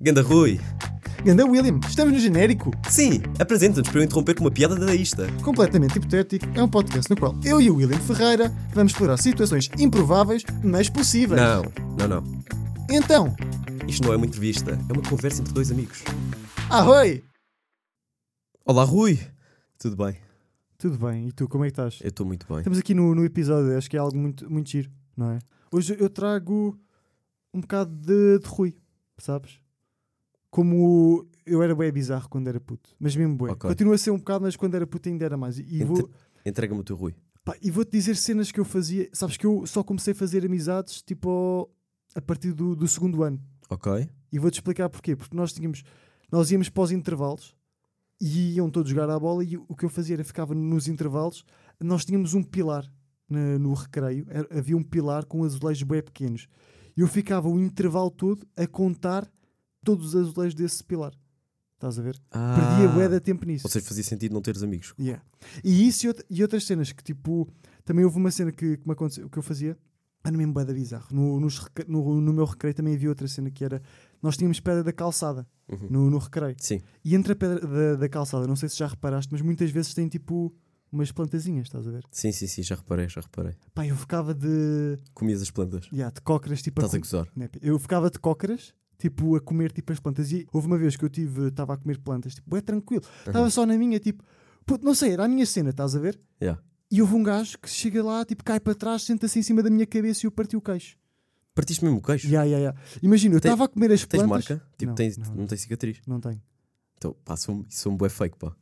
Ganda Rui. Ganda William, estamos no genérico. Sim, apresenta-nos para eu interromper com uma piada dadaísta. Completamente hipotético, é um podcast no qual eu e o William Ferreira vamos explorar situações improváveis, mas possíveis. Não, não, não. Então, Isto não é uma entrevista, é uma conversa entre dois amigos. ahoi! Olá, Rui. Tudo bem? Tudo bem, e tu, como é que estás? Eu estou muito bem. Estamos aqui no, no episódio, acho que é algo muito, muito giro, não é? Hoje eu trago um bocado de, de Rui, sabes? Como eu era bem bizarro quando era puto, mas mesmo bem. Ok. Continua a ser um bocado, mas quando era puto ainda era mais. E, e vou, Entre- Entrega-me o teu Rui. Pá, e vou-te dizer cenas que eu fazia. Sabes que eu só comecei a fazer amizades tipo a partir do, do segundo ano. Ok? E vou-te explicar porquê. Porque nós tínhamos, nós íamos para os intervalos e iam todos jogar à bola. E o que eu fazia era ficava nos intervalos. Nós tínhamos um pilar na- no recreio. Era- havia um pilar com azulejos bem pequenos. E eu ficava o intervalo todo a contar todos os azulejos desse pilar. Estás a ver? Perdia bué de tempo nisso. Ah. Ou seja, fazia sentido não teres amigos. Yeah. E isso e, outra- e outras cenas que tipo. Também houve uma cena que, que me aconteceu, que eu fazia. Era mesmo bué da bizarro. No, nos no, no meu recreio também havia outra cena que era. Nós tínhamos pedra da calçada Uhum. no, no recreio. Sim. E entre a pedra da, da calçada, não sei se já reparaste, mas muitas vezes tem tipo umas plantazinhas, estás a ver? Sim, sim, sim, já reparei, já reparei. Pá, eu ficava de. Comias as plantas. Yeah, de cócoras, tipo. Estás a com- gozar. né, Eu ficava de cócoras, tipo, a comer tipo as plantas. E houve uma vez que eu tive, estava a comer plantas, tipo, é tranquilo. Estava Uhum. só na minha, tipo, puto, não sei, era a minha cena, estás a ver? Yeah. E houve um gajo que chega lá, tipo, cai para trás, senta-se em cima da minha cabeça e eu parti o queixo. Partiste mesmo o queixo? Ya, ya, ya. Imagina, eu estava a comer as Tens plantas. marca? Tipo, Não, tens, não. não. tens cicatriz? Não tenho. Então, pá, sou, sou um bué fake, pá.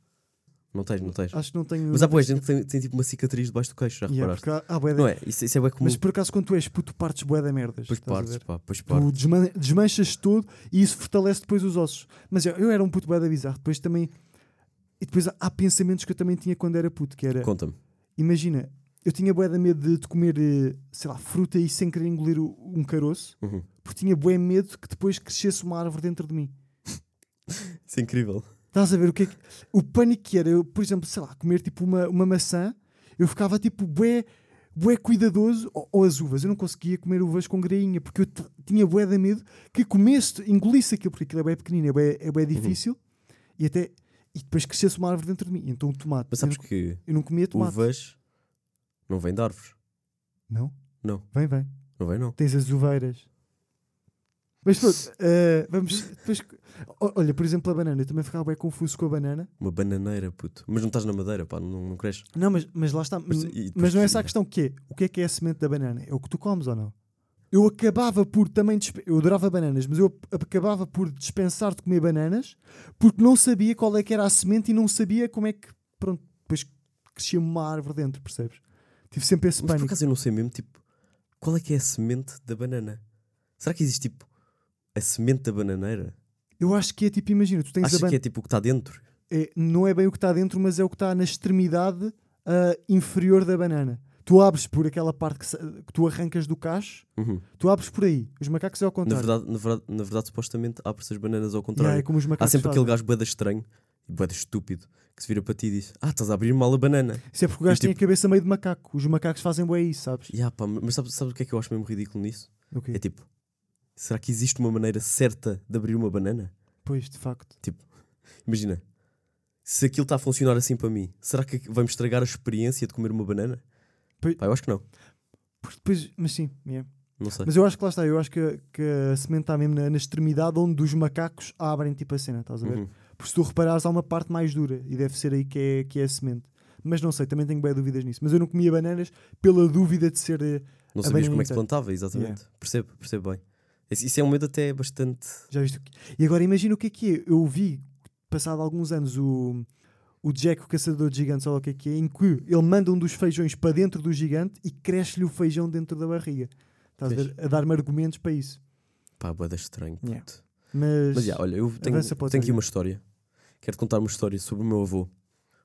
Não tens, não tens. Acho que não tenho. Mas há boa gente que tem, tem tipo uma cicatriz debaixo do queixo, já Ya, reparaste? há- Não é? Isso, isso é bué comum. Mas por acaso, quando tu és puto, partes bué da merdas. Pois partes, pá, pois Tu partes. desman- desmanchas tudo e isso fortalece depois os ossos. Mas eu, eu era um puto bué da bizarro. Depois também. E depois há, pensamentos que eu também tinha quando era puto, que era. Conta-me. Imagina, eu tinha bué da medo de, comer, eh, sei lá, fruta e sem querer engolir um caroço, Uhum. porque tinha bué medo que depois crescesse uma árvore dentro de mim. Isso é incrível. Estás a ver o que é que... O pânico que era, eu, por exemplo, sei lá, comer tipo uma, uma maçã, eu ficava tipo bué, bué cuidadoso, ou, ou as uvas, eu não conseguia comer uvas com grainha, porque eu tinha bué de medo que comesse, engolisse aquilo, porque aquilo é bem pequenino, é bué, é bué Uhum. difícil, e até... E depois crescesse uma árvore dentro de mim. Então o tomate. Mas eu, sabes não, que eu não comia tomate. uvas não vêm de árvores. Não? Não. Vem, vem. Não vem, não. Tens as uveiras. Mas pronto, eh, vamos. Depois, olha, por exemplo, a banana. Eu também ficava bem confuso com a banana. Uma bananeira, puto. Mas não estás na madeira, pá, não, não cresces. Não, mas, mas lá está. Mas- Mas, e depois- mas não é essa a questão que é. O que é que é a semente da banana? É o que tu comes ou não? Eu acabava por também. Eu adorava bananas, mas eu acabava por dispensar de comer bananas porque não sabia qual é que era a semente e não sabia como é que. Pronto, depois crescia uma árvore dentro, percebes? Tive sempre esse Mas por pânico. acaso eu não sei mesmo, tipo, qual é que é a semente da banana? Será que existe, tipo, a semente da bananeira? Eu acho que é tipo, imagina, tu tens a Achas banana. que é tipo o que está dentro? é- não é bem o que está dentro, mas é o que está na extremidade ah, inferior da banana. Tu abres por aquela parte que, que tu arrancas do cacho, Uhum. tu abres por aí. Os macacos é ao Na contrário. verdade, na verdade, na verdade, supostamente abre-se as bananas ao Yeah, contrário. é como os Há macacos sempre aquele gajo boeda estranho boeda estúpido que se vira para ti e diz: Ah, estás a abrir mal a banana. Isso é porque o gajo E tem a tipo- cabeça meio de macaco. Os macacos fazem bem isso, sabes? Ya, pá, mas sabes, sabes o que é que eu acho mesmo ridículo nisso? O quê? É tipo, será que existe uma maneira certa de abrir uma banana? Pois, de facto. Imagina, se aquilo está a funcionar assim para mim, será que vamos estragar a experiência de comer uma banana? Pois- Pá, eu acho que não. Porque depois, mas sim, yeah. Não sei. mas eu acho que lá está. Eu acho que, que a semente está mesmo na, na extremidade onde os macacos abrem tipo a cena, estás a ver? Uhum. Porque se tu reparares, há uma parte mais dura e deve ser aí que é, que é a semente. Mas não sei, também tenho bem dúvidas nisso. Mas eu não comia bananas pela dúvida de ser. eh, Não sabias como é que se plantava, exatamente. Percebo, percebo bem. Isso, é um medo até bastante. Já viste. E agora imagina o que é que é. Eu vi, passado alguns anos, o, o Jack, o caçador de gigantes, ou o que é que é, em que ele manda um dos feijões para dentro do gigante e cresce-lhe o feijão dentro da barriga. Estás a, dar-me argumentos para isso. Pá, boeda estranho. Yeah. Mas, Mas já, olha, eu tenho, tenho aqui uma história. Quero contar uma história sobre o meu avô.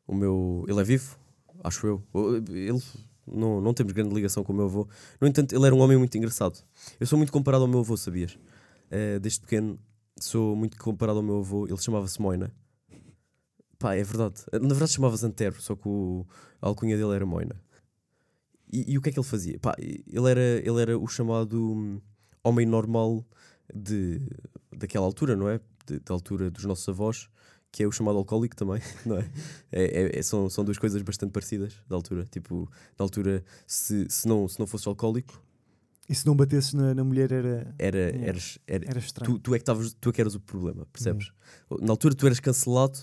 O meu. Ele é vivo, acho eu. Ele. Não, não temos grande ligação com o meu avô. No entanto, ele era um homem muito engraçado. Eu sou muito comparado ao meu avô, sabias? Eh, desde pequeno sou muito comparado ao meu avô. Ele chamava-se Moina. Pá, é verdade. Na verdade chamava-se Antero, só que o, a alcunha dele era Moina. E, e o que é que ele fazia? Pá, ele era, ele era o chamado hum, homem normal de, daquela altura, não é? De- da altura dos nossos avós, que é o chamado alcoólico também, não é? É- é- é- são, são duas coisas bastante parecidas da altura. Tipo, na altura, se, se, não, se não fosse alcoólico, E se não batesses na, na mulher era, era, Yeah. eras, era, era estranho. tu, tu, é que tavas, tu é que eras o problema, percebes? Na altura, tu eras cancelado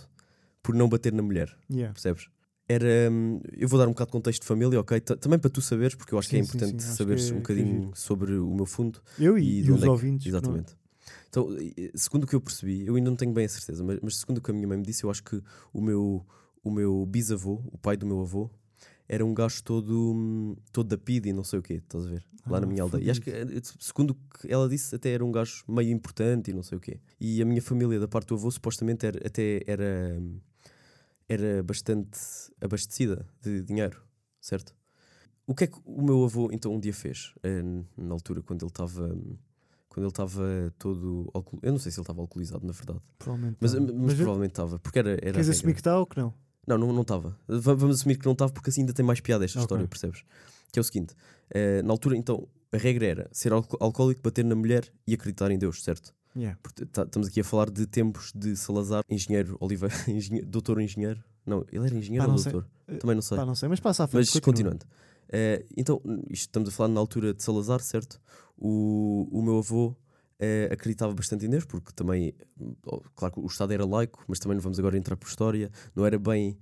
por não bater na mulher. Yeah. percebes? Era. hum, Eu vou dar um bocado de contexto de família, ok? T- Também para tu saberes, porque eu acho que é Sim, sim, importante sim, acho saberes é- um é bocadinho sobre o meu fundo Eu e, e, e os é ouvintes. não é? Exatamente. Então, segundo o que eu percebi, eu ainda não tenho bem a certeza, mas, mas segundo o que a minha mãe me disse, eu acho que o meu, o meu bisavô, o pai do meu avô, era um gajo todo, hum, todo da PID e não sei o quê, estás a ver? Lá na Ah, minha aldeia. E acho que, eh, segundo o que ela disse, até era um gajo meio importante e não sei o quê. E a minha família, da parte do avô, supostamente era, até era, hum, era bastante abastecida de dinheiro, certo? O que é que o meu avô então um dia fez? eh, na altura, quando ele estava. Quando ele estava todo. alcool- Eu não sei se ele estava alcoolizado, na verdade. Provavelmente. Mas, mas, Mas provavelmente estava. Porque era. era a queres assumir que está ou que não? Não, não estava. Va- Vamos assumir que não estava porque assim ainda tem mais piada esta Ok. história, percebes? Que é o seguinte: eh, na altura, então, a regra era ser alco- alcoólico, bater na mulher e acreditar em Deus, certo? Yeah. Tá- estamos aqui a falar de tempos de Salazar, engenheiro Oliveira, engenhe- doutor engenheiro. Não, ele era engenheiro Pá, ou sei. doutor? Eh, Também não sei. Pá, não sei, mas passa à frente. Mas continua. continuando. Eh, então, isto estamos a falar na altura de Salazar, certo? O, o meu avô eh, acreditava bastante em Deus, porque também, oh, claro que o Estado era laico, mas também não vamos agora entrar por história, não era bem.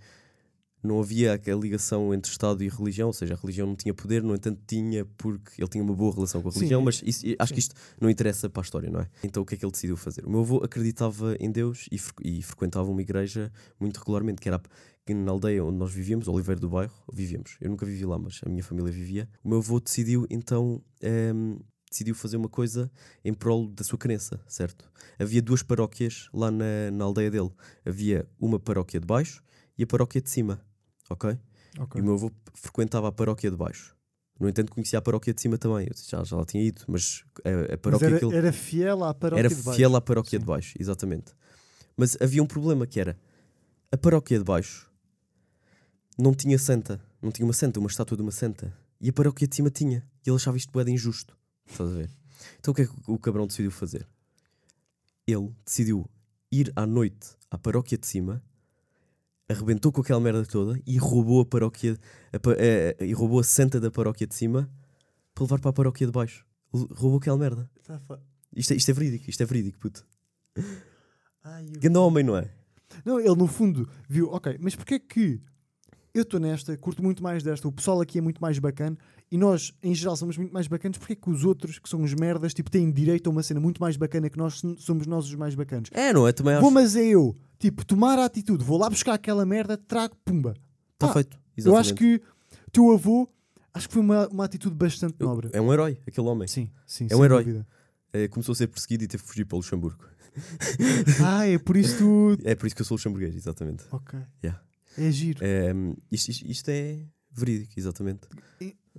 Não havia aquela ligação entre Estado e religião, ou seja, a religião não tinha poder, no entanto tinha, porque ele tinha uma boa relação com a Sim, religião, e- mas isso- acho que sim. isto não interessa para a história, não é? Então o que é que ele decidiu fazer? O meu avô acreditava em Deus e, e frequentava uma igreja muito regularmente, que era a- que na aldeia onde nós vivíamos, Oliveira do Bairro, vivíamos. Eu nunca vivi lá, mas a minha família vivia. O meu avô decidiu então ehm, decidiu fazer uma coisa em prol da sua crença, certo? Havia duas paróquias lá na, na aldeia dele. Havia uma paróquia de baixo e a paróquia de cima, ok? Ok. E o meu avô frequentava a paróquia de baixo. No entanto, conhecia a paróquia de cima também. Eu já, já lá tinha ido, mas a, a Mas paróquia era, que ele era fiel à paróquia era de baixo. fiel à paróquia Sim. de baixo, exatamente. Mas havia um problema que era a paróquia de baixo não tinha santa, não tinha uma santa, uma estátua de uma santa. E a paróquia de cima tinha. E ele achava isto de injusto. Estás a ver? Então o que é que o cabrão decidiu fazer? Ele decidiu ir à noite à paróquia de cima, arrebentou com aquela merda toda e roubou a paróquia a pa- eh, e roubou a santa da paróquia de cima para levar para a paróquia de baixo. L- Roubou aquela merda. Isto é, isto é verídico, isto é verídico, puto. Ai, eu- Ganda homem, não é? Não, ele no fundo viu, ok, mas porquê que eu estou nesta, curto muito mais desta, o pessoal aqui é muito mais bacana e nós, em geral, somos muito mais bacanas, porquê que os outros, que são uns merdas, tipo, têm direito a uma cena muito mais bacana que nós somos nós os mais bacanas? É, não é? Também acho. Vou, mas é eu, tipo, tomar a atitude, vou lá buscar aquela merda, trago, pumba. Está feito. Eu acho Exatamente. que o teu avô, acho que foi uma, uma atitude bastante Eu- nobre. É um herói, aquele homem. Sim, sim, É um herói. dúvida. É, começou a ser perseguido e teve que fugir para o Luxemburgo. Ah, é por isso tu. É por isso que eu sou luxemburguês, exatamente. Ok. Yeah. É giro. É, isto, isto- isto é verídico, exatamente.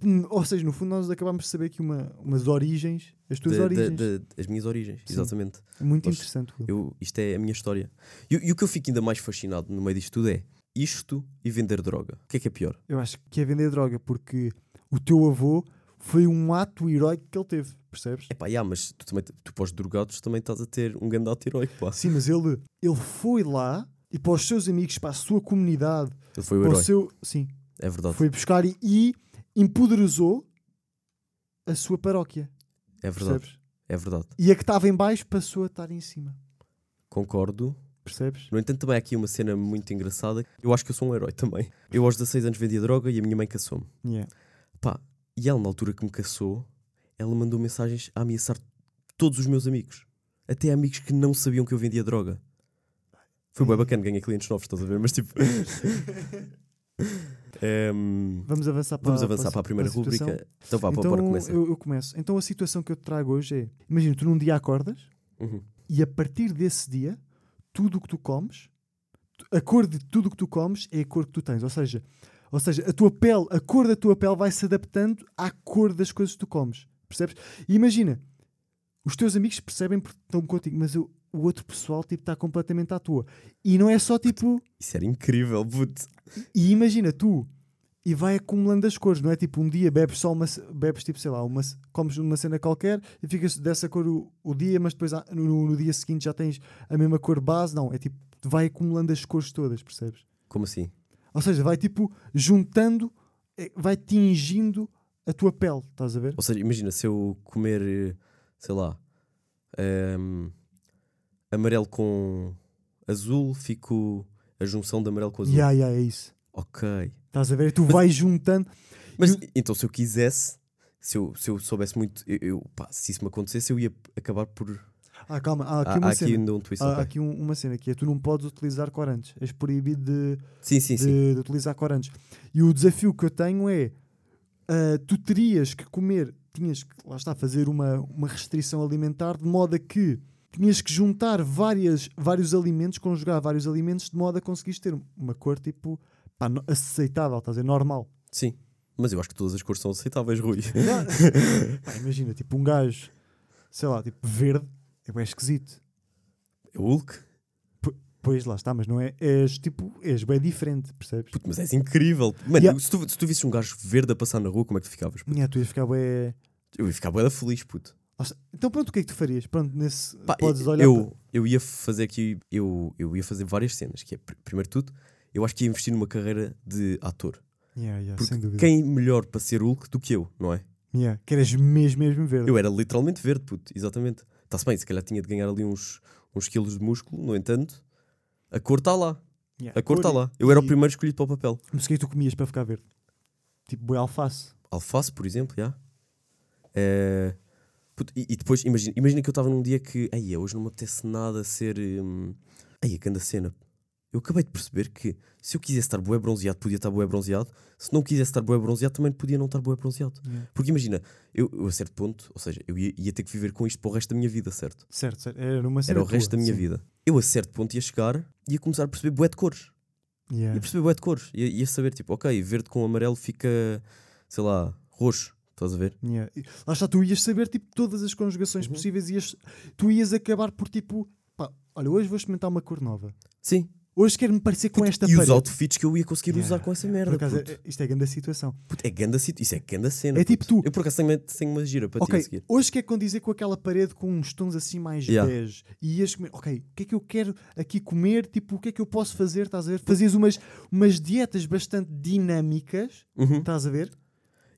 Hum, Ou seja, no fundo, nós acabamos de saber que uma, umas origens, as tuas Da- origens. da- as minhas origens, Sim. exatamente. É muito interessante. Eu, isto é a minha história. E, o- e o que eu fico ainda mais fascinado no meio disto tudo é isto e vender droga. O que é que é pior? Eu acho que é vender droga porque o teu avô foi um ato heróico que ele teve, percebes? É pá, yeah, mas tu, também, tu os drogados também estás a ter um grande ato heróico, pá. Sim, mas ele, ele foi lá e para os seus amigos, para a sua comunidade, Ele foi o para o herói, seu. Sim, é verdade. foi buscar e, e empoderizou a sua paróquia, É verdade, percebes? é verdade. E a que estava em baixo passou a estar em cima, Concordo. percebes? No entanto, também há aqui uma cena muito engraçada. Eu acho que eu sou um herói também. Eu aos 16 anos vendia droga e a minha mãe caçou-me. Yeah. Pá, e ela, na altura que me caçou, ela mandou mensagens a ameaçar todos os meus amigos. Até amigos que não sabiam que eu vendia droga. Foi bem bacana, ganhei clientes novos, estás a ver? Mas tipo. Ehm, Vamos avançar para, vamos avançar para a primeira situação. rubrica. Então vá, então, bora começar. eu, eu começo. Então a situação que eu te trago hoje é: imagina, tu num dia acordas Uhum. e a partir desse dia, tudo o que tu comes, a cor de tudo o que tu comes é a cor que tu tens. Ou seja, ou seja, a tua pele, a cor da tua pele vai se adaptando à cor das coisas que tu comes. Percebes? E imagina, os teus amigos percebem porque estão contigo, mas o, o outro pessoal tipo, está completamente à tua. E não é só tipo. Isso era incrível, puto. E imagina, tu e vai acumulando as cores, não é tipo um dia bebes só uma, bebes tipo, sei lá, uma, comes uma cena qualquer e ficas dessa cor o, o dia, mas depois ah, no, no dia seguinte já tens a mesma cor base, não, é tipo, vai acumulando as cores todas, percebes? Como assim? Ou seja, vai tipo juntando, eh, vai tingindo a tua pele, estás a ver? Ou seja, imagina se eu comer, eh, sei lá, ehm, amarelo com azul, fico a junção de amarelo com azul. Yeah, yeah, é isso. Ok. Estás a ver? Tu vais juntando. Mas E então, se eu quisesse, se eu, se eu soubesse muito, eu, eu- pá, se isso me acontecesse, eu ia acabar por. Ah, calma, há aqui Há, uma há aqui cena. ainda um twist. Há ok. aqui um- uma cena que é tu não podes utilizar corantes. És proibido de, Sim, sim, de, sim. de utilizar corantes. E o desafio que eu tenho é ah, tu terias que comer, tinhas que, lá está, fazer uma, uma restrição alimentar de modo a que tinhas que juntar várias, vários alimentos, conjugar vários alimentos de modo a conseguires ter uma cor tipo pá, aceitável, estás a ver? Normal. Sim. Mas eu acho que todas as cores são aceitáveis, Rui. Pá, imagina, tipo um gajo, sei lá, tipo verde, é bem esquisito. É Hulk. Pois lá está, mas não é. És tipo, és bem diferente, percebes? Puto, mas és incrível. Mano, Yeah. se, tu, se tu visses um gajo verde a passar na rua, como é que tu ficavas? puto? Nha, tu ias ficar bem. Eu ia ficar bem feliz, puto. Então pronto, o que é que tu farias? Pronto, nesse. Pá, podes olhar. eu, eu ia fazer aqui, eu, eu ia fazer várias cenas. Que é, pr- primeiro tudo, eu acho que ia investir numa carreira de ator. para... Yeah, yeah, Porque quem melhor para ser Hulk do que eu, não é? Yeah, que eras mesmo, mesmo verde. Eu era literalmente verde, puto, exatamente. Está-se bem, se calhar tinha de ganhar ali uns, uns quilos de músculo, no entanto, a cor está lá. Yeah, A cor está e- lá. Eu era o e- primeiro escolhido para o papel. Mas o que é que tu comias para ficar verde? Tipo, boi alface. Alface, por exemplo, já. Eh, puto, e, e depois, imagina, imagina que eu estava num dia que, ei, hoje não me apetece nada ser. Hum, ei, a grande cena. Eu acabei de perceber que se eu quisesse estar bué bronzeado, podia estar bué bronzeado. Se não quisesse estar bué bronzeado, também podia não estar bué bronzeado. Yeah. Porque imagina, eu, eu a certo ponto, ou seja, eu ia, ia ter que viver com isto para o resto da minha vida, certo? Certo, certo. Era uma Era o resto tua, da minha sim. vida. Eu a certo ponto ia chegar e ia começar a perceber bué de cores. Yeah. Ia perceber bué de cores. Ia, ia saber, tipo, ok, verde com amarelo fica, sei lá, roxo. Estás a ver? Yeah. Lá está, tu ias saber tipo, todas as conjugações Uhum. possíveis e ias, tu ias acabar por tipo, pá, olha, hoje vou experimentar uma cor nova. Sim. Hoje quero-me parecer com esta e os parede. outfits que eu ia conseguir Yeah. usar com essa Por merda. acaso, puto. é- isto é grande a situação. Puto, é ganda sit- Isso é ganda cena. É tipo puto. tu. Eu por acaso tenho, tenho uma gira para ti Ok, a seguir. hoje quer condizer com aquela parede com uns tons assim mais Yeah. bege e ias comer, ok, o que é que eu quero aqui comer? Tipo, o que é que eu posso fazer? Estás a ver? Fazias umas, umas dietas bastante dinâmicas, Uhum. estás a ver?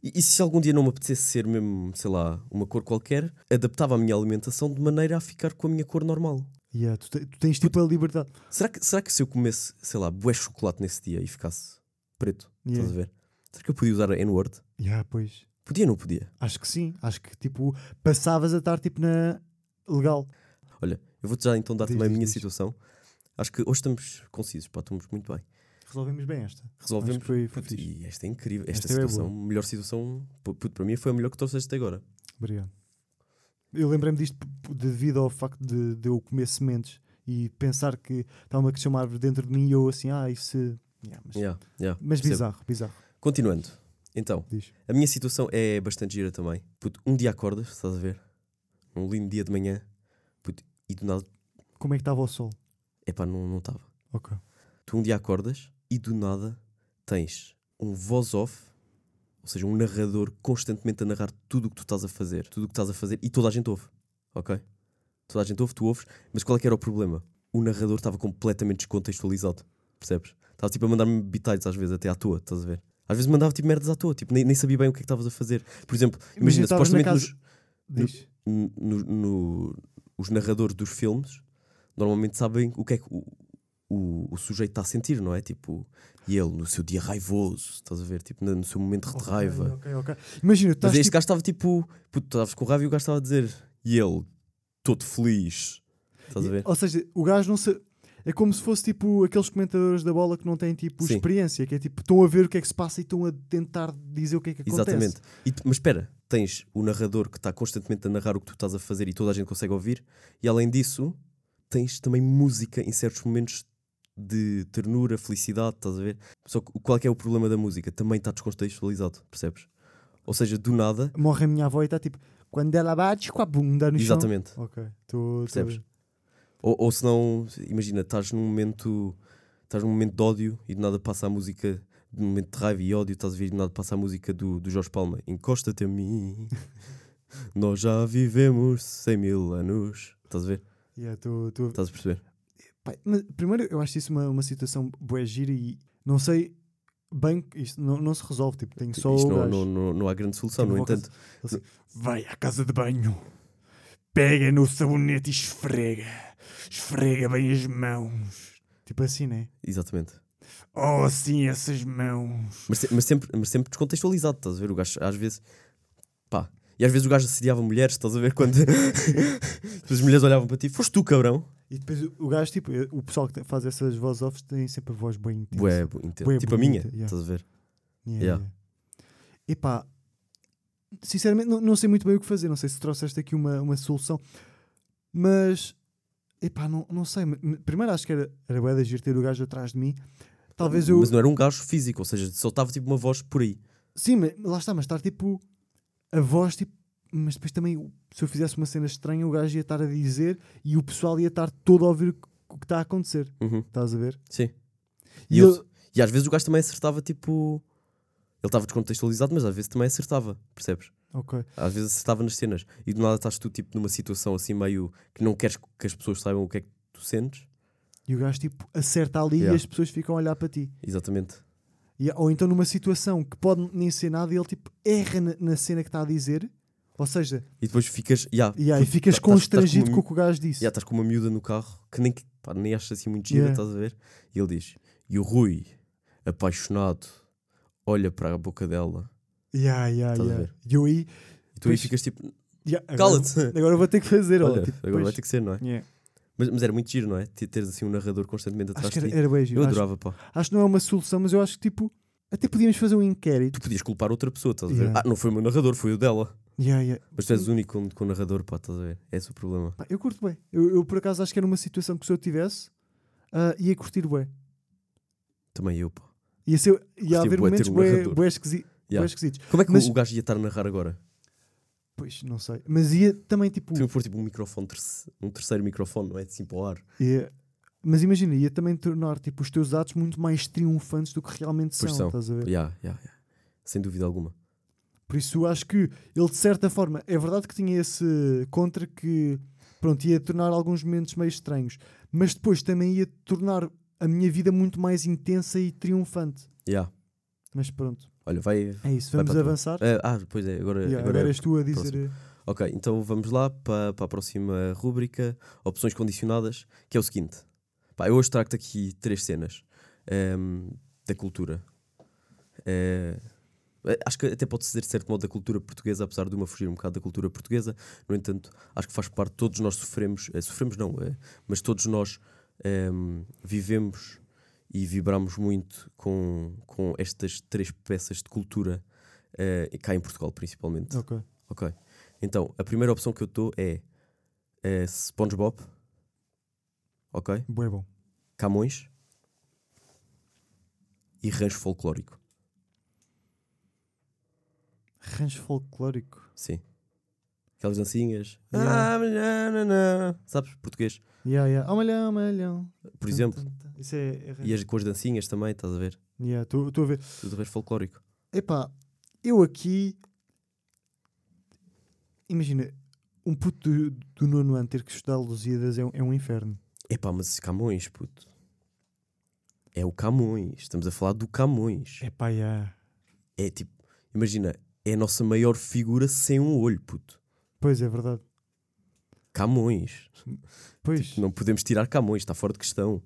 E, e se algum dia não me apetecesse ser mesmo, sei lá, uma cor qualquer, adaptava a minha alimentação de maneira a ficar com a minha cor normal. Yeah, tu, te- tu tens tipo a liberdade. Será que, será que se eu comesse, sei lá, bué chocolate nesse dia e ficasse preto, Yeah. estás a ver? Será que eu podia usar a N-word? Yeah, pois. Podia ou não podia? Acho que sim. Acho que tipo, passavas a estar tipo na legal. Olha, eu vou-te já então dar Diz, também a diz, minha diz. situação. Acho que hoje estamos concisos, pá, estamos muito bem. Resolvemos bem esta. Resolvemos. Foi, foi Puto, e esta é incrível. Esta, Esta é situação, melhor situação, pu- puto, para mim foi a melhor que trouxeste até agora. Obrigado. Eu lembrei-me disto devido ao facto de, de eu comer sementes e pensar que estava a crescer uma árvore dentro de mim e eu assim, ah, isso. Yeah, mas Yeah, yeah, mas bizarro, bizarro. Continuando, então, Diz. a minha situação é bastante gira também. Puto, um dia acordas, estás a ver? Um lindo dia de manhã, puto, e do nada, Como é que estava o sol? epá, não não estava. Ok. Tu um dia acordas e do nada tens um voz off, ou seja, um narrador constantemente a narrar tudo o que tu estás a fazer, tudo o que estás a fazer e toda a gente ouve, ok? Toda a gente ouve, tu ouves, mas qual é que era o problema? O narrador estava completamente descontextualizado, percebes? Estava tipo a mandar-me bitites às vezes, até à toa, estás a ver? Às vezes mandava tipo merdas à toa, tipo, nem, nem sabia bem o que é que estavas a fazer. Por exemplo, imagina, supostamente casa- nos, no- no- no- os narradores dos filmes normalmente sabem o que é que o, o, o sujeito está a sentir, não é? Tipo, e ele no seu dia raivoso, estás a ver? Tipo, no, seu momento de Ok, raiva. ok, ok. Imagina, Mas este tipo, gajo estava tipo, puto, estavas com raiva e o gajo estava a dizer, e ele, todo feliz, estás a ver? Ou seja, o gajo não se. É como se fosse tipo aqueles comentadores da bola que não têm tipo Sim. experiência, que é tipo, estão a ver o que é que se passa e estão a tentar dizer o que é que acontece. Exatamente. E mas espera, tens o narrador que está constantemente a narrar o que tu estás a fazer e toda a gente consegue ouvir, e além disso, tens também música em certos momentos de ternura, felicidade, estás a ver? Só que qual é, que é o problema da música? Também está descontextualizado, percebes? Ou seja, do nada, Morre a minha avó e está tipo, quando ela bate com a bunda no chão. exatamente. Ok, estou. Percebes? Ou, ou se não, imagina, estás num momento, estás num momento de ódio e do nada passa a música de um momento de raiva e ódio, estás a ver, e de nada passa a música do, do Jorge Palma, encosta-te a mim, nós já vivemos 100 mil anos, estás a ver? Yeah, tô- tô- Estás a perceber? Mas primeiro, eu acho isso uma, uma situação boa gira e não sei bem, isto não, não se resolve. Tipo, tem só Isto não, não, não, não há grande solução, Tipo, no entanto, casa- assim, vai à casa de banho, pega no sabonete e esfrega, esfrega bem as mãos. Tipo assim, né? exatamente. Oh, sim, essas mãos. Mas, mas sempre, mas sempre descontextualizado, estás a ver? O gajo, às vezes, pá, e às vezes o gajo assediava mulheres, estás a ver? Quando as mulheres olhavam para ti, foste tu, cabrão. E depois o- gajo, tipo, o pessoal que faz essas voz offs tem sempre a voz bem intensa. Bué, bu- intenso. Bué tipo a minha, bonita, yeah. estás a ver? Yeah, Yeah. yeah. Epá, sinceramente não, não sei muito bem o que fazer. Não sei se trouxeste aqui uma, uma solução, mas epá, não, não sei. Primeiro acho que era, era bué de agir ter o gajo atrás de mim. Talvez eu. Mas não era um gajo físico, ou seja, só estava tipo uma voz por aí. Sim, mas lá está, mas estar tipo a voz, tipo. Mas depois também, se eu fizesse uma cena estranha, o gajo ia estar a dizer e o pessoal ia estar todo a ouvir o que- está a acontecer. Uhum, Estás a ver? Sim. E E, eu- e às vezes o gajo também acertava, tipo. Ele estava descontextualizado, mas às vezes também acertava, percebes? Ok. Às vezes acertava nas cenas. E do nada estás tu, tipo, numa situação assim meio que não queres que as pessoas saibam o que é que tu sentes. E o gajo, tipo, acerta ali Yeah. e as pessoas ficam a olhar para ti. Exatamente. E- ou então numa situação que pode nem ser nada e ele tipo erra na, na cena que está a dizer, ou seja, E depois ficas. Yeah, e aí tu- ficas tá- estás- constrangido estás com o que o gajo disse. Já estás com uma miúda no carro que nem, pá, nem achas assim muito gira, Yeah. estás a ver? E ele diz: E o Rui, apaixonado, olha para a boca dela. Yeah, yeah, Estás a yeah. E eu aí, E tu Pois. aí ficas tipo: yeah, agora, Cala-te! agora vou ter que fazer. Olha, tipo, agora vai pois. ter que ser, não é? Yeah. Mas, mas era muito giro, não é? Ter- Teres assim um narrador constantemente atrás Acho que de era, ti. era bem giro. Eu Acho, adorava, pá. acho que não é uma solução, mas eu acho que tipo, até podíamos fazer um inquérito. Tu podias culpar outra pessoa, estás a ver? Yeah. Ah, não foi o meu narrador, foi o dela. Yeah, yeah. Mas tu és o único com, com narrador, pá, estás a ver? É esse o problema. Pá, eu curto bem. Eu, eu, por acaso acho que era uma situação que se eu tivesse, ah, ia curtir bem. Também eu, pá. Ia, ser, ia haver bué momentos um bué esquisi- Yeah. esquisitos. Como é que Mas- o gajo ia estar a narrar agora? Pois, não sei. Mas ia também tipo. Que pôr tipo um microfone, um terceiro microfone, não é? Assim para o ar. ia- mas imagina, ia também tornar tipo, os teus atos muito mais triunfantes do que realmente Pois são. são. Estás a ver? Yeah, yeah, yeah. Sem dúvida alguma. Por isso acho que ele de certa forma, é verdade que tinha esse contra que pronto, ia tornar alguns momentos meio estranhos, mas depois também ia tornar a minha vida muito mais intensa e triunfante. Yeah. Mas pronto, Olha, vai. é isso, vamos avançar. Eh, ah, pois é, agora. Yeah, agora agora é- és tu a dizer. próximo. Ok, então vamos lá para, para a próxima rúbrica: opções condicionadas, que é o seguinte. Pá, eu hoje trago-te aqui três cenas ehm, da cultura. Eh, acho que até pode ser de certo modo da cultura portuguesa, apesar de uma fugir um bocado da cultura portuguesa. No entanto, acho que faz parte, todos nós sofremos, eh, sofremos não, eh, mas todos nós ehm, vivemos e vibramos muito com, com estas três peças de cultura, eh, cá em Portugal principalmente. Ok. Ok. Então, a primeira opção que eu estou é, é SpongeBob. Ok. Bué bom. Camões. E rancho folclórico. Rancho folclórico. Sim. Aquelas dancinhas. Yeah. Ah, não, não, não. Sabes? Português. Yeah, yeah. Oh, malhão, malhão. Por exemplo. Isso é. é E as, com as dancinhas também, estás a ver? Estou a ver. Tudo rancho folclórico. Epá, eu aqui. Imagina, um puto do, do nono ano ter que estudar Lusíadas é, um- é um inferno. Epá, mas esse Camões, puto. É o Camões. Estamos a falar do Camões. Epá, já. É tipo, imagina, é a nossa maior figura sem um olho, puto. Pois é verdade. Camões. Pois, Não podemos tirar Camões, está fora de questão.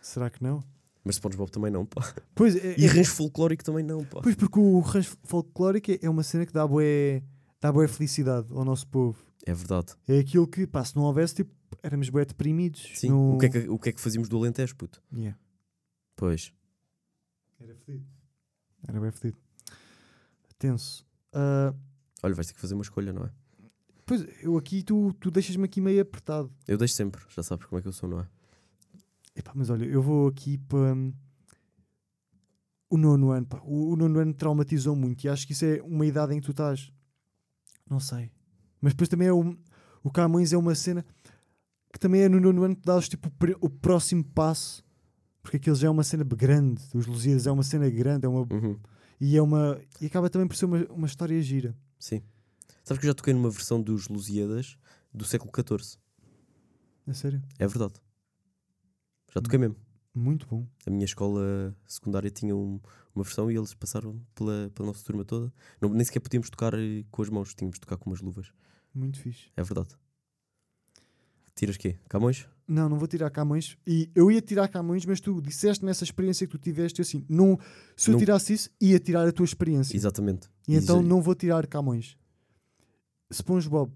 será que não? Mas SpongeBob também não, pá. Pois, é, E é- rancho folclórico também não, pá. pois porque o rancho folclórico é- é uma cena que dá bué, dá bué felicidade ao nosso povo. É verdade. É aquilo que, pá, se não houvesse, tipo, éramos bué deprimidos. Sim. não- O, que é que, o que é que fazíamos do Alentejo, puto? Yeah. Pois. Era fedido. Era bem fedido. Tenso. Ah, Olha, vais ter que fazer uma escolha, não é? pois, eu aqui, tu, tu deixas-me aqui meio apertado. Eu deixo sempre, já sabes como é que eu sou, não é? Epá, mas olha, eu vou aqui para o nono ano. Pá. O, o nono ano traumatizou muito e acho que isso é uma idade em que tu estás. Não sei. Mas depois também é o, o Camões é uma cena que também é no nono ano que dás tipo o, pr- o próximo passo. Porque aquilo já é uma cena grande. Os Lusíadas é uma cena grande. É uma, Uhum. E, é uma, e acaba também por ser uma, uma história gira. Sim. Sabes que eu já toquei numa versão dos Lusíadas do século XIV. A sério. É verdade. Já toquei mesmo. Muito bom. A minha escola secundária tinha um- uma versão e eles passaram pela, pela nossa turma toda. Não, nem sequer podíamos tocar eh, com as mãos, tínhamos de tocar com umas luvas. Muito fixe. É verdade. Tiras quê? Camões? Não, não vou tirar Camões. E eu ia tirar Camões, mas tu disseste nessa experiência que tu tiveste assim: não, se eu Não- tirasse isso, ia tirar a tua experiência. Exatamente. E então já- não vou tirar Camões. SpongeBob.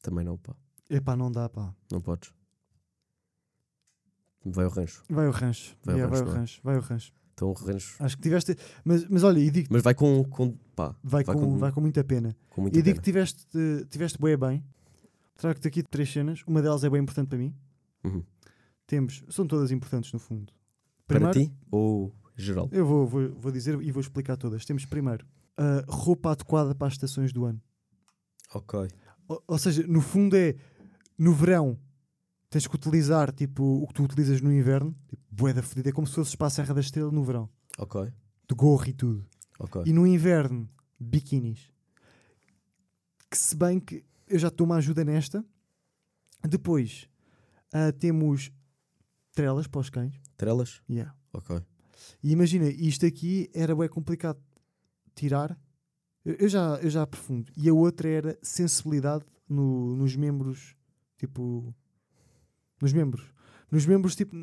Também não, pá. Epá, não dá, pá. Não podes. Vai ao rancho. Vai ao rancho. Vai ao Yeah, vai rancho, ao não é? rancho. Vai ao rancho. Então o rancho. Acho que tiveste. Mas, mas olha, e digo Mas vai com. com pá, vai, com, vai com muita pena. com muita E digo que pena. tiveste, tiveste bué bem. Trago-te aqui três cenas. Uma delas é bem importante para mim. Uhum. Temos. São todas importantes no fundo. Para Primeiro, ti ou geral? eu vou, vou, vou dizer e vou explicar todas. Temos primeiro a roupa adequada para as estações do ano. Ok. Ou, ou seja, no fundo é no verão tens que utilizar tipo o que tu utilizas no inverno, tipo bué da fedida, é como se fosses para a Serra da Estrela no verão, Ok. de gorro e tudo. Ok. E no inverno, biquinis. Que se bem que eu já dou uma ajuda nesta. Depois ah, temos trelas para os cães. Trelas? Yeah. Ok. E imagina, isto aqui era bem complicado tirar. Eu, eu já, eu já aprofundo. E a outra era sensibilidade no- nos membros, tipo. Nos membros. Nos membros, tipo,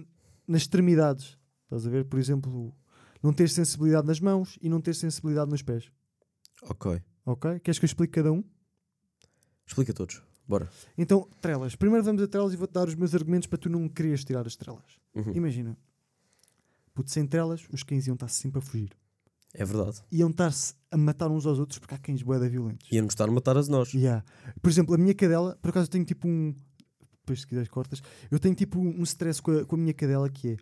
nas extremidades. Estás a ver? Por exemplo, não ter sensibilidade nas mãos e não ter sensibilidade nos pés. Ok. Ok? Queres que eu explique cada um? Explica todos. Bora. Então, trelas. Primeiro vamos a trelas e vou-te dar os meus argumentos para tu não quereres tirar as trelas. Uhum. Imagina. Puto, sem trelas, os cães iam estar sempre a fugir. É verdade. Iam estar-se a matar uns aos outros porque há cães boeda violentos. Ia-nos estar a matar a nós. Yeah. Por exemplo, a minha cadela, por acaso eu tenho tipo um. Depois, se quiseres, cortas. Eu tenho tipo um stress com a, com a minha cadela que é.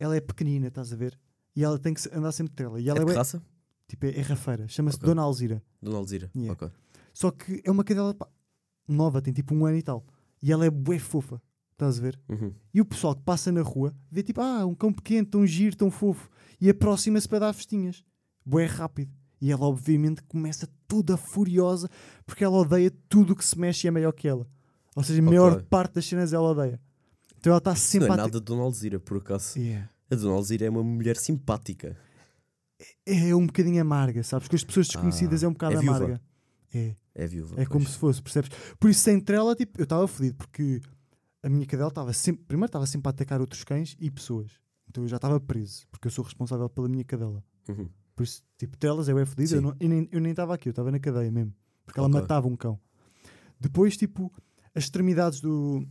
Ela é pequenina, estás a ver? E ela tem que andar sempre de trela. E ela é é, de bué- raça? tipo, é, é rafeira. Chama-se Ok. Dona Alzira. Dona Alzira. Yeah. Ok. Só que é uma cadela pá, nova, tem tipo um ano e tal. E ela é bué fofa. Estás a ver? Uhum. E o pessoal que passa na rua vê tipo, ah, um cão pequeno, tão giro, tão fofo. E aproxima-se para dar festinhas. Bué rápido. E ela, obviamente, começa toda furiosa porque ela odeia tudo o que se mexe e é maior que ela. Ou seja, a Ok. maior parte das cenas ela odeia. Então ela está sempre não é nada de Dona Alzira, por acaso. Yeah. A Dona Alzira é uma mulher simpática. É um bocadinho amarga, sabes? Com as pessoas desconhecidas Ah, é um bocado é amarga. É. É viúva. É como pois. se fosse, percebes? Por isso, sem trela, tipo, eu estava fodido, porque a minha cadela estava sempre, primeiro estava sempre a atacar outros cães e pessoas. Então eu já estava preso, porque eu sou responsável pela minha cadela. Uhum. Por isso, tipo, trelas, eu é fodido, eu, não- eu nem eu estava aqui, eu estava na cadeia mesmo, porque ela matava um cão. Depois, tipo, as extremidades do.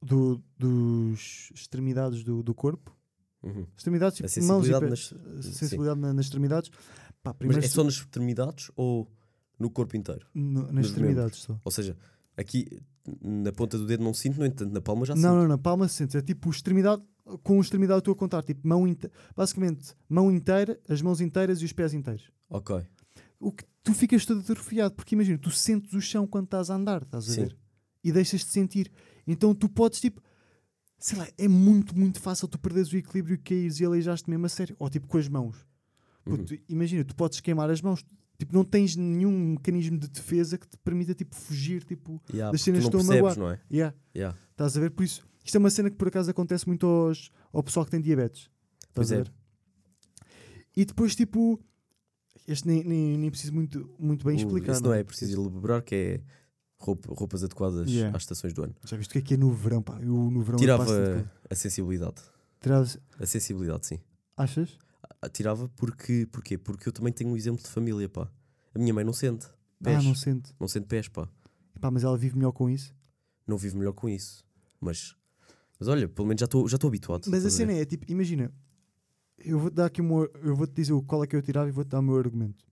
do dos extremidades do, do corpo, Uhum. extremidades, tipo, A mãos e pés, nas- sensibilidade na- nas extremidades, pá, Mas primeiro é só nas extremidades ou no corpo inteiro? no- nas nos extremidades só. Ou seja, aqui na ponta do dedo não sinto, no entanto, na palma já Não, sinto. não, não, palma sentes. É tipo extremidade, com extremidade estou a contar. Tipo, mão inte- basicamente, mão inteira, as mãos inteiras e os pés inteiros. Ok. O que tu ficas todo atrofiado, porque imagina, tu sentes o chão quando estás a andar, estás a Sim. ver? E deixas de sentir. Então tu podes, tipo, sei lá, é muito, muito fácil tu perderes o equilíbrio e caíres e aleijaste mesmo a sério. Ou tipo com as mãos. Puto, Uhum. imagina, tu podes queimar as mãos. Tipo, não tens nenhum mecanismo de defesa que te permita, tipo, fugir, tipo... Yeah, Das cenas não que estão a magoar. não é? Yeah. Yeah. Estás a ver? Por isso, isto é uma cena que por acaso acontece muito aos, ao pessoal que tem diabetes. Estás Pois a é. ver? E depois, tipo, este nem, nem, nem preciso muito, muito bem O- explicar. Isso não é preciso elaborar, que é roupa- roupas adequadas Yeah. às estações do ano. Já viste o que é que é no verão, pá? Eu no verão Tirava a sensibilidade. Tiravas- A sensibilidade, sim. Achas? Ah, Tirava porque, porquê? Porque eu também tenho um exemplo de família, pá. A minha mãe não sente pés. Ah, não não... sente. sente pés, pá. Pá, mas ela vive melhor com isso. Não vive melhor com isso. Mas, mas olha, pelo menos já estou já habituado. Mas a cena é, tipo, imagina, eu vou-te dar aqui um, eu vou-te dizer qual é que eu tirava e vou-te dar o meu argumento.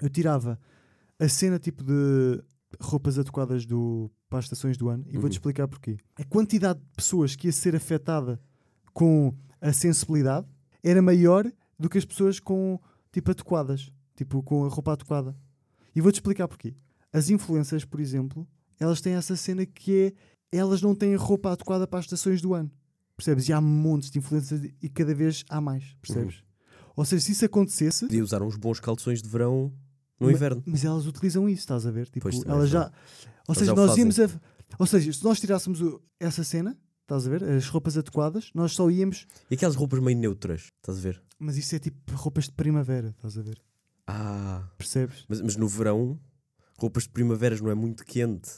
Eu tirava a cena tipo de roupas adequadas do, para as estações do ano e Uhum. vou-te explicar porquê. A quantidade de pessoas que ia ser afetada com a sensibilidade era maior do que as pessoas com tipo adequadas, tipo com a roupa adequada. E vou-te explicar porquê. As influências, por exemplo, elas têm essa cena que é elas não têm roupa adequada para as estações do ano. percebes? E há montes de influências e cada vez há mais, percebes? Ou seja, se isso acontecesse, Podia usar uns bons calções de verão no Ma- inverno. mas elas utilizam isso, estás a ver? Tipo, Pois, também elas é já. Ou seja, nós íamos a. Ou seja, se nós tirássemos o- essa cena, estás a ver? As roupas adequadas, nós só íamos. E aquelas roupas meio neutras, estás a ver? Mas isso é tipo roupas de primavera, estás a ver? Ah, Percebes? mas, mas no verão, roupas de primaveras não é muito quente,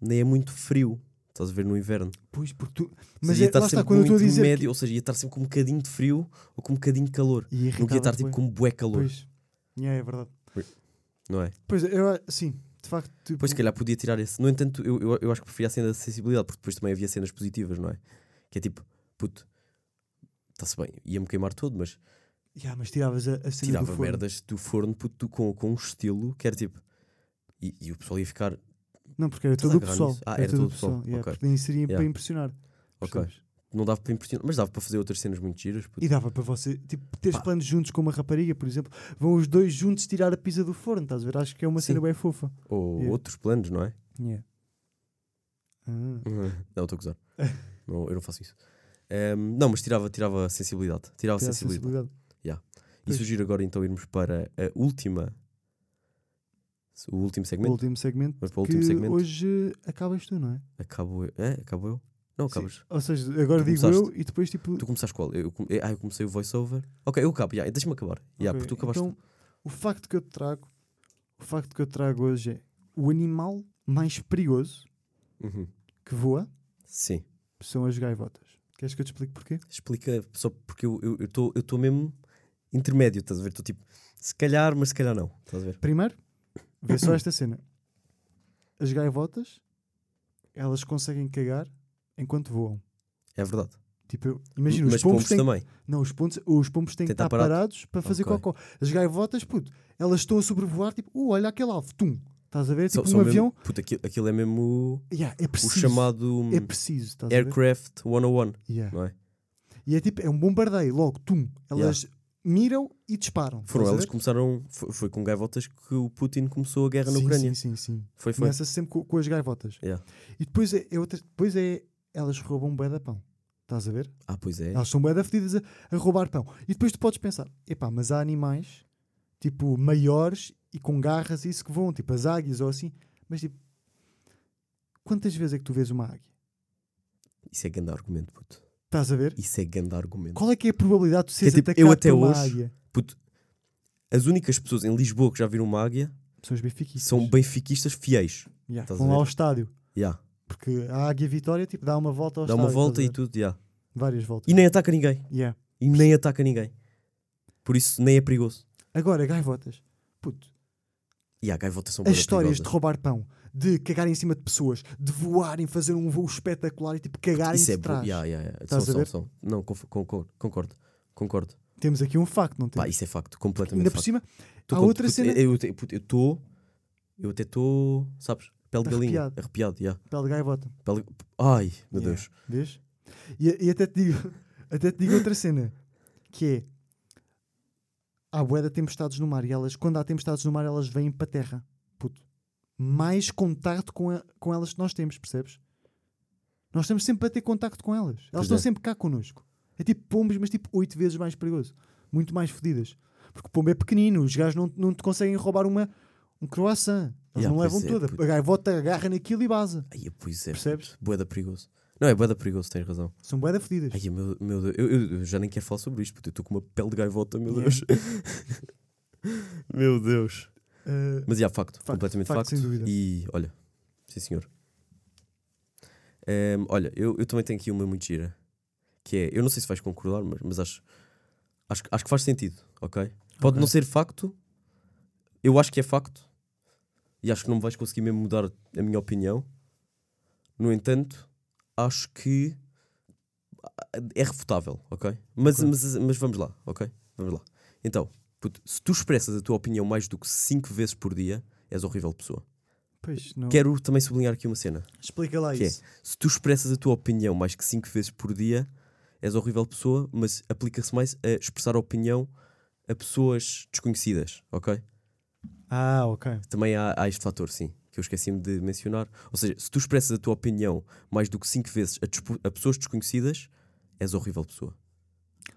nem é muito frio. Estás a ver no inverno. Pois, porque tu. Mas seja, ia é, estar está, sempre muito dizer. médio, ou seja, ia estar sempre com um bocadinho de frio ou com um bocadinho de calor. Que... Não ia estar tipo com bué calor, Pois. Yeah, é verdade. Não é? Pois, eu. Sim, de facto. Tipo, Depois, se calhar, podia tirar esse. No entanto, eu, eu, eu acho que preferia a cena da sensibilidade, porque depois também havia cenas positivas, não é? Que é tipo, puto, está-se bem, ia-me queimar todo, mas Yeah, mas tiravas a, a cena do tirava forno. merdas do forno puto, com, com um estilo que era tipo. E, e o pessoal ia ficar. Não, porque era todo o pessoal. nisso? Ah, era todo o pessoal, yeah, ok. Porque seria para Yeah. impressionar. Ok. percebes? Não dava para impressionar, mas dava para fazer outras cenas muito giras. puto. E dava para você, tipo, teres Pá. planos juntos com uma rapariga, por exemplo, vão os dois juntos tirar a pizza do forno, estás a ver? Acho que é uma cena Sim. bem fofa. Ou Yeah. outros planos, não é? Yeah. Ah. Não, estou a gozar. não, eu não faço isso. Ehm, não, mas tirava, tirava sensibilidade. Tirava a Tirar a sensibilidade. sensibilidade. E Pois. sugiro agora então irmos para a última. O último O segmento. último segmento. Vamos para o que último segmento. hoje acabas tu, não é? Acabo eu. É, acabo eu? Não, Sim. acabas. Ou seja, agora digo começaste. eu e depois tipo. Tu começaste qual? Eu, come- ah, eu comecei o voiceover. Ok, eu acabo. Yeah, Deixa-me acabar. Ok, porque tu acabaste. Então, o facto que eu te trago, o facto que eu te trago hoje é o animal mais perigoso Uhum. que voa Sim. são as gaivotas. Queres que eu te explique porquê? Explica só porque eu estou eu, tô mesmo intermédio, estás a ver? Estou tipo, se calhar, mas se calhar não. Estás a ver? Primeiro, vê só esta cena. As gaivotas, elas conseguem cagar enquanto voam. É verdade. Tipo, eu- imagina, mas os pombos pombos têm, também. não, os pombos, os pombos têm que estar parado. parados para fazer Ok. cocó. As gaivotas, puto, elas estão a sobrevoar, tipo, uh, olha aquele alvo, tum. Estás a ver? Só- Tipo, só um mesmo- avião. puta, aquilo, aquilo é mesmo Yeah, é o preciso. chamado É preciso? Aircraft 101, Yeah. não é? E é tipo, é um bombardeio, logo, tum. Elas miram e disparam. Foram elas que começaram, foi, foi com gaivotas que o Putin começou a guerra na sim, Ucrânia. Sim, sim, sim. Foi, foi. Começa sempre com, com as gaivotas. Yeah. E depois é, é outra, depois é elas roubam bué da pão. Estás a ver? Ah, pois é. Elas são bué da fedidas a, a roubar pão. E depois tu podes pensar, epá, mas há animais tipo maiores e com garras e isso que voam, tipo as águias ou assim. Mas tipo, quantas vezes é que tu vês uma águia? Isso é grande argumento, puto. Estás a ver? Isso é grande argumento. Qual é que é a probabilidade de tu seres tipo, atacado eu até por uma hoje- águia? Puto, as únicas pessoas em Lisboa que já viram uma águia São os benfiquistas. são benfiquistas fiéis. Yeah, vão lá ao estádio. Yeah. Porque a águia Vitória tipo, dá uma volta ao Dá estádio. uma volta estás e a ver? tudo, yeah. Várias voltas. E nem ataca ninguém. Yeah. E nem ataca ninguém. Por isso nem é perigoso. Agora, gaivotas. Puto, E há gaivotas são as histórias de perigosas. roubar pão, de cagar em cima de pessoas, de voarem, fazer um voo espetacular e tipo cagarem Isso de é trás. Estás São, ver? são, são. Não, conf- concordo, concordo. Concordo. Temos aqui um facto, não Pá, temos? isso é facto, completamente Ainda por facto. cima, Tô há outra puto, cena- Eu estou. Eu até estou. Sabes? Pele de galinha. Arrepiado. Arrepiado, yeah. pele de gaivota. Pele... Ai, meu Yeah. Deus. Vês? E, e até te digo, até te digo outra cena, que é há bué de tempestades no mar e elas, quando há tempestades no mar, elas vêm para a terra. Puto. Mais contacto com, a- com elas que nós temos, percebes? Nós estamos sempre a ter contacto com elas. Elas Pois estão é. sempre cá connosco. É tipo pombos, mas tipo oito vezes mais perigoso. Muito mais fodidas. Porque o pombo é pequenino, os gajos não, não te conseguem roubar uma, um croissant. Eles Yeah, não pois levam é, toda. puto. A gaivota agarra naquilo e baza. Ai, pois é. Percebes? Boeda perigoso. Não, é boeda perigoso, tens razão. São bué de fodidas. Ai, meu, meu Deus. Eu, eu- eu já nem quero falar sobre isto, porque eu estou com uma pele de gaivota, meu Yeah. Deus. meu Deus. Uh, Mas, já, facto, Facto, completamente facto, facto. sem dúvida. E, olha, sim senhor. Ehm, olha, eu, eu também tenho aqui uma muito gira. Que é, eu não sei se vais concordar, mas, mas acho, acho, acho que faz sentido, ok? Pode Ok. não ser facto, eu acho que é facto, e acho que não vais conseguir mesmo mudar a minha opinião. No entanto, acho que é refutável, ok? Mas, Ok. mas, mas vamos lá, ok? Vamos lá. Então, puto, se tu expressas a tua opinião mais do que 5 vezes por dia, és horrível pessoa. Pois, não. Quero também sublinhar aqui uma cena. Explica lá é, isso. Se tu expressas a tua opinião mais que 5 vezes por dia, és horrível pessoa, mas aplica-se mais a expressar a opinião a pessoas desconhecidas, ok? Ah, ok. Também há, há este fator, sim. que eu esqueci-me de mencionar. Ou seja, se tu expressas a tua opinião mais do que 5 vezes a, a pessoas desconhecidas, és horrível pessoa.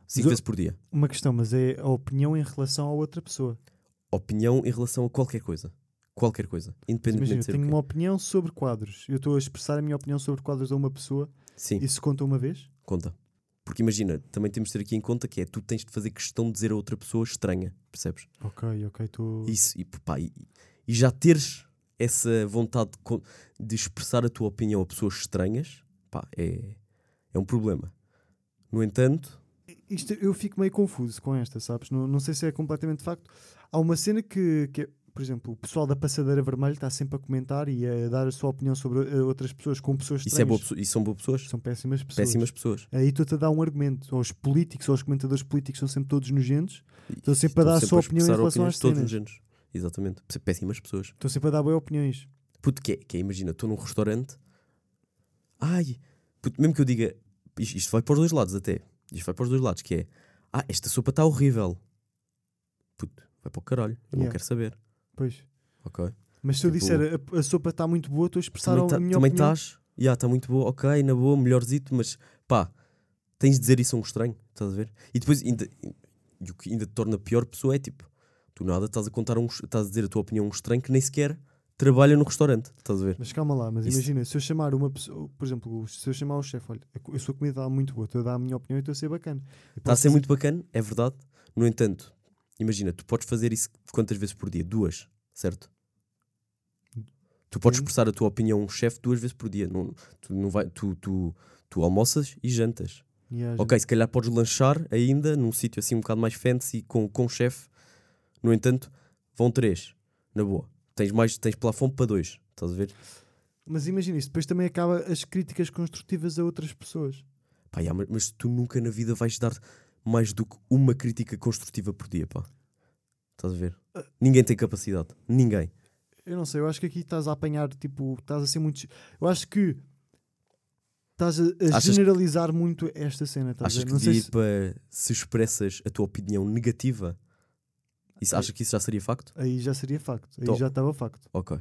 5 eu- vezes por dia. Uma questão, mas é a opinião em relação a outra pessoa. Opinião em relação a qualquer coisa. Qualquer coisa. Independentemente Imagina, de eu ser tenho uma opinião sobre quadros. Eu estou a expressar a minha opinião sobre quadros a uma pessoa. Sim, Isso conta uma vez? conta. Porque imagina, também temos de ter aqui em conta que é tu tens de fazer questão de dizer a outra pessoa estranha, percebes? Ok, ok, estou. Isso, e, pá, e, e já teres essa vontade de, de expressar a tua opinião a pessoas estranhas, pá, é, é um problema. No entanto, Isto, eu fico meio confuso com esta, sabes? Não, não sei se é completamente facto. Há uma cena que, que é- por exemplo, o pessoal da Passadeira Vermelha está sempre a comentar e a dar a sua opinião sobre eh, outras pessoas com pessoas isso, é boa, estranhas. isso são boas pessoas? São péssimas pessoas. Péssimas pessoas. Aí estou-te a dar um argumento. Aos políticos, aos comentadores políticos são sempre todos nojentos. Estão sempre a dar a sua opinião em relação às todos cenas. nojentos. Exatamente. Péssimas pessoas. Estão sempre a dar boas opiniões. Puto, que é, que é, imagina, estou num restaurante. Ai, puto, mesmo que eu diga. Isto, isto vai para os dois lados até. Isto vai para os dois lados, que é. Ah, esta sopa está horrível. Puto, vai para o caralho. Eu não Yeah. quero saber. Pois. Ok. Mas se eu Tipo- disser a, a sopa está muito boa, estou a expressar Também a tá- minha também opinião. estás. Já, está muito boa. Ok, na boa, melhorzito, mas pá, tens de dizer isso a um estranho. Estás a ver? E depois, ainda, e o que ainda te torna pior pessoa é tipo, tu nada estás a contar a um, estás a dizer a tua opinião a um estranho que nem sequer trabalha no restaurante. Estás a ver? Mas calma lá, mas Isso- imagina, se eu chamar uma pessoa, por exemplo, se eu chamar o chefe, olha, a co- a sua comida está muito boa, estou a dar a minha opinião e estou a ser bacana. Eu Está a posso ser dizer- muito bacana, é verdade. No entanto, imagina, tu podes fazer isso quantas vezes por dia? Duas, certo? Tu podes expressar a tua opinião a um chefe duas vezes por dia. Não, tu, não vai, tu, tu, tu almoças e jantas. Yeah, Ok, se calhar podes lanchar ainda num sítio assim um bocado mais fancy com, com chefe. No entanto, vão três, na boa. Tens mais, tens plafond para dois, estás a ver? Mas imagina isso, depois também acaba as críticas construtivas a outras pessoas. Pá, já, mas, mas tu nunca na vida vais dar mais do que uma crítica construtiva por dia, pá. Estás a ver? Ninguém tem capacidade. Ninguém. Eu não sei, eu acho que aqui estás a apanhar, tipo, estás a ser muito. Eu acho que estás a, a generalizar muito esta cena. Estás a Achas ver? que Não sei devia ir se... para se expressas a tua opinião negativa? Isso, Ok. achas que isso já seria facto? Aí já seria facto, aí Então- já estava facto. Ok.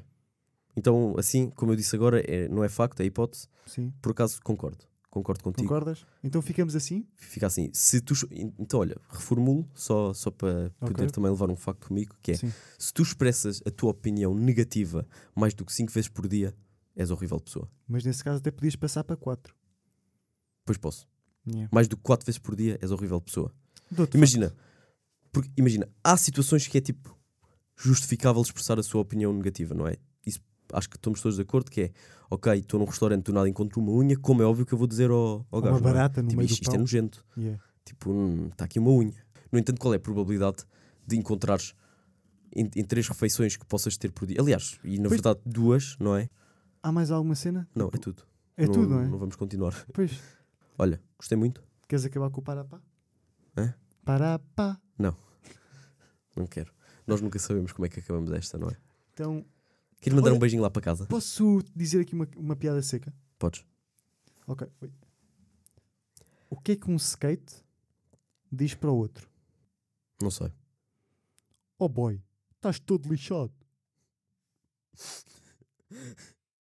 Então, assim, como eu disse agora, é, não é facto, é hipótese. Sim. Por acaso, concordo. Concordo contigo. Concordas? Então ficamos assim? Fica assim. Se tu, então, olha, reformulo só, só para Ok. poder também levar um facto comigo, que é Sim. se tu expressas a tua opinião negativa mais do que 5 vezes por dia, és horrível pessoa. Mas nesse caso até podias passar para 4. Pois posso. Yeah. Mais do que 4 vezes por dia, és horrível pessoa. Imagina, porque, imagina, há situações que é tipo justificável expressar a sua opinião negativa, não é? Acho que estamos todos de acordo que é ok, estou num restaurante, do nada encontro uma unha, como é óbvio que eu vou dizer ao, ao Uma gajo. não é? barata no Tipo, meio isto, isto é nojento. Yeah. Tipo, está aqui uma unha. No entanto, qual é a probabilidade de encontrares em, em três refeições que possas ter por dia? Aliás, e na Pois- verdade duas, não é? Há mais alguma cena? Não, é tudo. É não, tudo, não é? Não vamos continuar. Pois. Olha, gostei muito. Queres acabar com o parapá? Hã? Parapá. Não quero. Nós nunca sabemos como é que acabamos esta, não é? Então, Queres mandar Olha- um beijinho lá para casa? posso dizer aqui uma, uma piada seca? Podes. Ok. Oi. O que é que um skate diz para o outro? Não sei. Oh boy, estás todo lixado.